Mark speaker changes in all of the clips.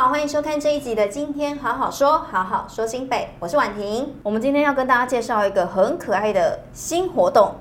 Speaker 1: 好，欢迎收看这一集的《今天好好说》，好好说新北，我是婉婷。我们今天要跟大家介绍一个很可爱的新活动。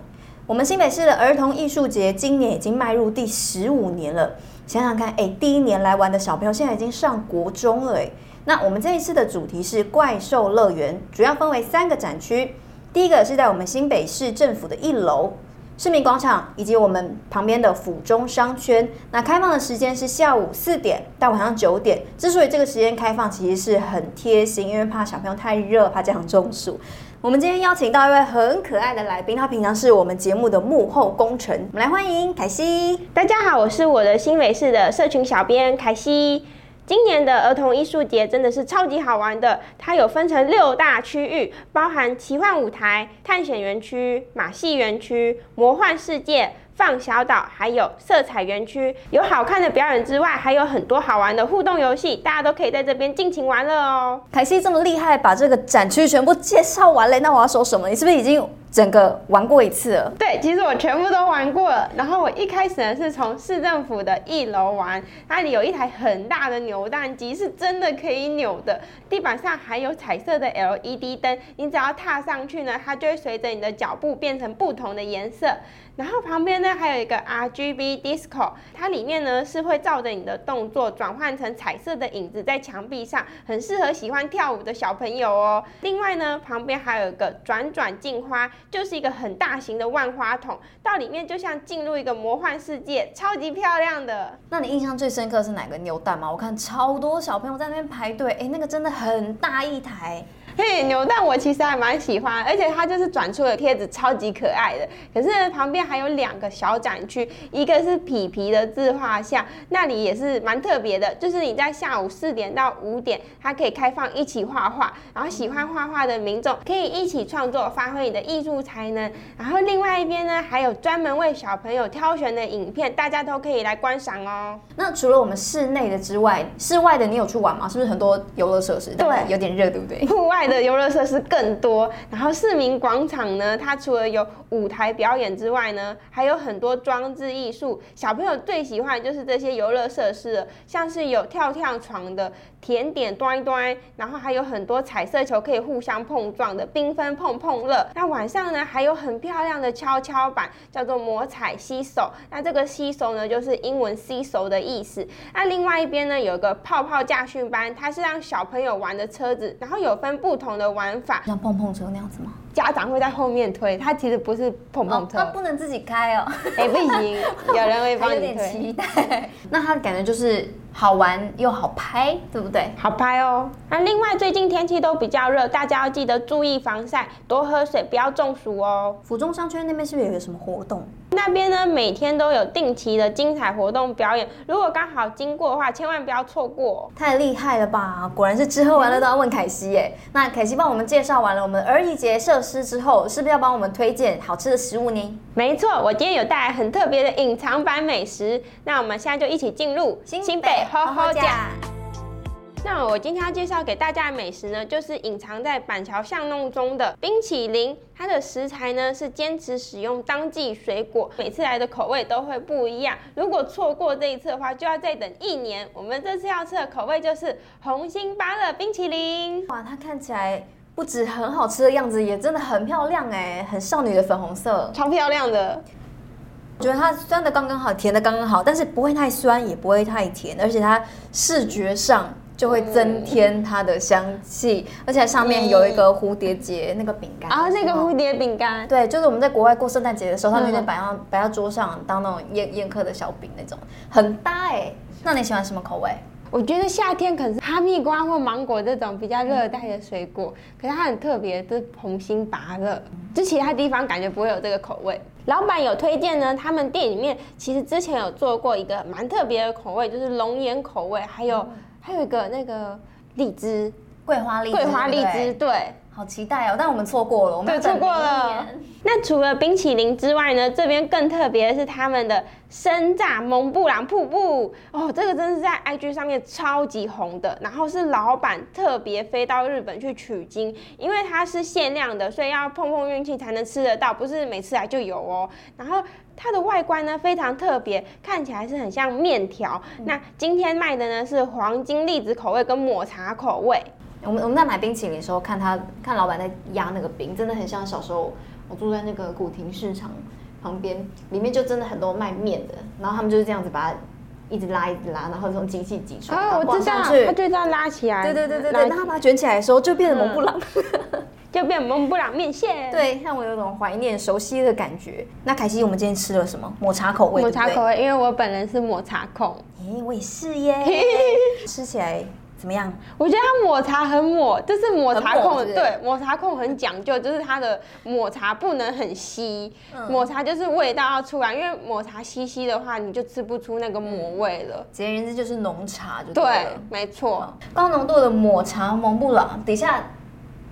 Speaker 1: 我们新北市的儿童艺术节今年已经迈入第十五年了。想想看，哎，第一年来玩的小朋友现在已经上国中了，哎。那我们这一次的主题是怪兽乐园，主要分为三个展区。第一个是在我们新北市政府的一楼。市民广场以及我们旁边的府中商圈，那开放的时间是下午四点到晚上九点。之所以这个时间开放，其实是很贴心，因为怕小朋友太热，怕这样中暑。我们今天邀请到一位很可爱的来宾，他平常是我们节目的幕后功臣。我们来欢迎凯西。
Speaker 2: 大家好，我是我的新北市的社群小编凯西。今年的儿童艺术节真的是超级好玩的，它有分成六大区域，包含奇幻舞台、探险园区、马戏园区、魔幻世界、放小岛，还有色彩园区。有好看的表演之外，还有很多好玩的互动游戏，大家都可以在这边尽情玩乐哦。
Speaker 1: 凯西这么厉害，把这个展区全部介绍完了，那我要说什么？你是不是已经？整个玩过一次了，
Speaker 2: 对，其实我全部都玩过了。然后我一开始呢是从市政府的一楼玩，那里有一台很大的扭蛋机，是真的可以扭的。地板上还有彩色的 LED 灯，你只要踏上去呢，它就会随着你的脚步变成不同的颜色。然后旁边呢还有一个 RGB Disco，它里面呢是会照着你的动作转换成彩色的影子在墙壁上，很适合喜欢跳舞的小朋友哦。另外呢，旁边还有一个转转镜花。就是一个很大型的万花筒，到里面就像进入一个魔幻世界，超级漂亮的。
Speaker 1: 那你印象最深刻是哪个扭蛋吗？我看超多小朋友在那边排队，哎，那个真的很大一台。
Speaker 2: 嘿，扭蛋我其实还蛮喜欢，而且它就是转出的贴纸超级可爱的。可是，旁边还有两个小展区，一个是皮皮的自画像，那里也是蛮特别的。就是你在下午四点到五点，它可以开放一起画画，然后喜欢画画的民众可以一起创作，发挥你的艺术才能。然后另外一边呢，还有专门为小朋友挑选的影片，大家都可以来观赏哦。
Speaker 1: 那除了我们室内的之外，室外的你有去玩吗？是不是很多游乐设施？对，有点热，对不对？
Speaker 2: 户外。的游乐设施更多，然后市民广场呢，它除了有舞台表演之外呢，还有很多装置艺术。小朋友最喜欢的就是这些游乐设施了，像是有跳跳床的甜点端端，然后还有很多彩色球可以互相碰撞的缤纷碰碰乐。那晚上呢，还有很漂亮的跷跷板，叫做魔彩吸手。那这个吸手呢，就是英文吸手的意思。那另外一边呢，有个泡泡驾训班，它是让小朋友玩的车子，然后有分不同的玩法，
Speaker 1: 像碰碰车那样子吗？
Speaker 2: 家长会在后面推，它其实不是碰碰车，
Speaker 1: 它、哦、不能自己开哦。
Speaker 2: 哎、欸，不行，有人会帮你推。有点期
Speaker 1: 待。那它感觉就是好玩又好拍，对不对？
Speaker 2: 好拍哦。那另外最近天气都比较热，大家要记得注意防晒，多喝水，不要中暑哦。
Speaker 1: 府中商圈那边是不是有个什么活动？
Speaker 2: 那边呢，每天都有定期的精彩活动表演，如果刚好经过的话，千万不要错过。
Speaker 1: 太厉害了吧！果然是吃喝玩乐都要问凯西耶。嗯、那凯西帮我们介绍完了我们儿童节设施之后，是不是要帮我们推荐好吃的食物呢？
Speaker 2: 没错，我今天有带来很特别的隐藏版美食。那我们现在就一起进入新北厚厚呷。那我今天要介绍给大家的美食呢，就是隐藏在板桥巷弄中的冰淇淋。它的食材呢是坚持使用当季水果，每次来的口味都会不一样。如果错过这一次的话，就要再等一年。我们这次要吃的口味就是红心芭乐冰淇淋。
Speaker 1: 哇，它看起来不止很好吃的样子，也真的很漂亮哎，很少女的粉红色，
Speaker 2: 超漂亮的。
Speaker 1: 我觉得它酸的刚刚好，甜的刚刚好，但是不会太酸，也不会太甜，而且它视觉上。就会增添它的香气，嗯、而且上面有一个蝴蝶结那个饼干
Speaker 2: 啊，那个蝴蝶饼干，
Speaker 1: 对，就是我们在国外过圣诞节的时候，他们就摆上摆在桌上当那种宴宴客的小饼那种，很搭哎、欸。那你喜欢什么口味？
Speaker 2: 我觉得夏天可能是哈密瓜或芒果这种比较热带的水果，嗯、可是它很特别，是红心芭乐，就其他地方感觉不会有这个口味。老板有推荐呢，他们店里面其实之前有做过一个蛮特别的口味，就是龙眼口味，还有。还有一个那个荔枝，
Speaker 1: 桂花荔枝，
Speaker 2: 桂花荔枝，对，
Speaker 1: 好期待哦！但我们错过了，我们
Speaker 2: 对，错过了。那除了冰淇淋之外呢，这边更特别的是他们的生榨蒙布朗瀑布哦，这个真是在 IG 上面超级红的。然后是老板特别飞到日本去取经，因为它是限量的，所以要碰碰运气才能吃得到，不是每次来就有哦。然后它的外观呢非常特别，看起来是很像面条。嗯、那今天卖的呢是黄金栗子口味跟抹茶口味。
Speaker 1: 我们我们在买冰淇淋的时候，看他看老板在压那个冰，真的很像小时候我住在那个古亭市场旁边，里面就真的很多卖面的，然后他们就是这样子把它一直拉一直拉，然后从机器挤出来，
Speaker 2: 哦，我知道，它就这样拉起来，
Speaker 1: 对对对对对，然后把它卷起来的时候就变成蒙布朗，
Speaker 2: 嗯、就变蒙布朗面线，
Speaker 1: 对，让我有种怀念熟悉的感觉。那凯西，我们今天吃了什么？抹茶口味，
Speaker 2: 抹茶口味，因为我本人是抹茶控，
Speaker 1: 诶，我也是耶，吃起来。怎么样？
Speaker 2: 我觉得它抹茶很抹，就是抹茶控，对，抹茶控很讲究，就是它的抹茶不能很稀，嗯、抹茶就是味道要出来，因为抹茶稀稀的话，你就吃不出那个抹味了。
Speaker 1: 简而言之就是浓茶就
Speaker 2: 对，对，没错。
Speaker 1: 高浓度的抹茶蒙布朗，底下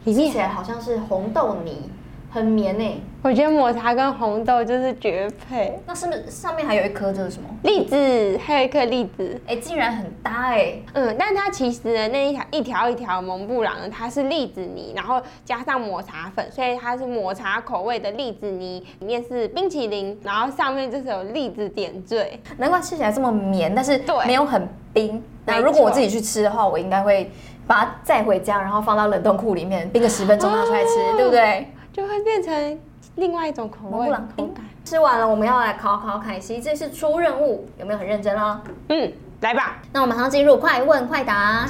Speaker 1: 吃起来好像是红豆泥。很绵诶、欸，
Speaker 2: 我觉得抹茶跟红豆就是绝配。
Speaker 1: 那是不是上面还有一颗？这是什么？
Speaker 2: 栗子，还有一颗栗子。
Speaker 1: 哎、欸，竟然很搭哎、欸。
Speaker 2: 嗯，但它其实呢，那一条一条一条蒙布朗呢，它是栗子泥，然后加上抹茶粉，所以它是抹茶口味的栗子泥，里面是冰淇淋，然后上面就是有栗子点缀。
Speaker 1: 难怪吃起来这么绵，但是没有很冰。那如果我自己去吃的话，我应该会把它带回家，然后放到冷冻库里面冰个十分钟拿出来吃，哦、对不对？
Speaker 2: 就会变成另外一种口味。口感。
Speaker 1: 吃完了，我们要来考考凯西，这是出任务，有没有很认真哦？
Speaker 2: 嗯，来吧。
Speaker 1: 那我们马上进入快问快答。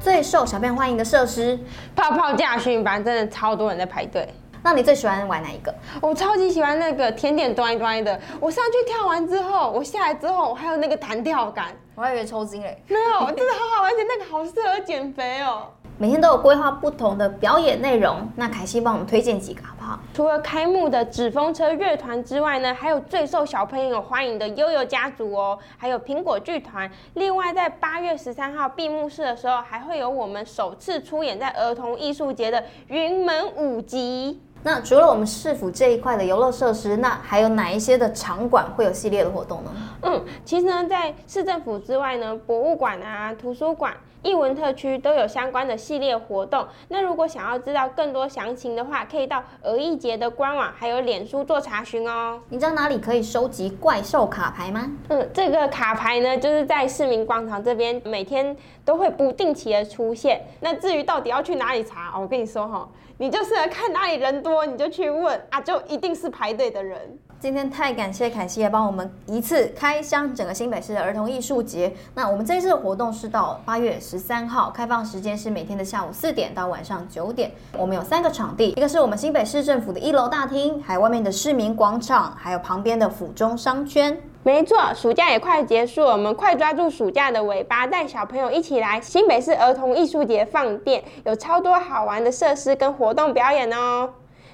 Speaker 1: 最受小朋友欢迎的设施，
Speaker 2: 泡泡驾训班，真的超多人在排队。
Speaker 1: 那你最喜欢玩哪一个？
Speaker 2: 我超级喜欢那个甜点端一端的。我上去跳完之后，我下来之后，我还有那个弹跳感。
Speaker 1: 我还以为抽筋嘞。
Speaker 2: 没有，真的好好玩，而且那个好适合减肥哦。
Speaker 1: 每天都有规划不同的表演内容，那凯西帮我们推荐几个好不好？
Speaker 2: 除了开幕的纸风车乐团之外呢，还有最受小朋友欢迎的悠悠家族哦，还有苹果剧团。另外，在八月十三号闭幕式的时候，还会有我们首次出演在儿童艺术节的云门舞集。
Speaker 1: 那除了我们市府这一块的游乐设施，那还有哪一些的场馆会有系列的活动呢？
Speaker 2: 嗯，其实呢，在市政府之外呢，博物馆啊、图书馆、艺文特区都有相关的系列活动。那如果想要知道更多详情的话，可以到儿艺节的官网还有脸书做查询哦。
Speaker 1: 你知道哪里可以收集怪兽卡牌吗？
Speaker 2: 嗯，这个卡牌呢，就是在市民广场这边，每天都会不定期的出现。那至于到底要去哪里查，我跟你说哈。你就是来看哪里人多，你就去问啊，就一定是排队的人。
Speaker 1: 今天太感谢凯西也帮我们一次开箱整个新北市的儿童艺术节。那我们这次的活动是到八月十三号，开放时间是每天的下午四点到晚上九点。我们有三个场地，一个是我们新北市政府的一楼大厅，还有外面的市民广场，还有旁边的府中商圈。
Speaker 2: 没错，暑假也快结束了，我们快抓住暑假的尾巴，带小朋友一起来新北市儿童艺术节放电，有超多好玩的设施跟活动表演哦。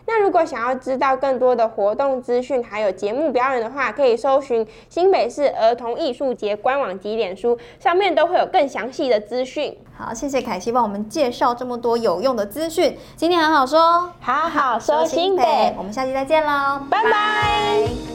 Speaker 2: 那如果想要知道更多的活动资讯，还有节目表演的话，可以搜寻新北市儿童艺术节官网及脸书，上面都会有更详细的资讯。
Speaker 1: 好，谢谢凯西帮我们介绍这么多有用的资讯。今天好好说，
Speaker 2: 好好说新北，
Speaker 1: 我们下期再见喽，
Speaker 2: 拜拜。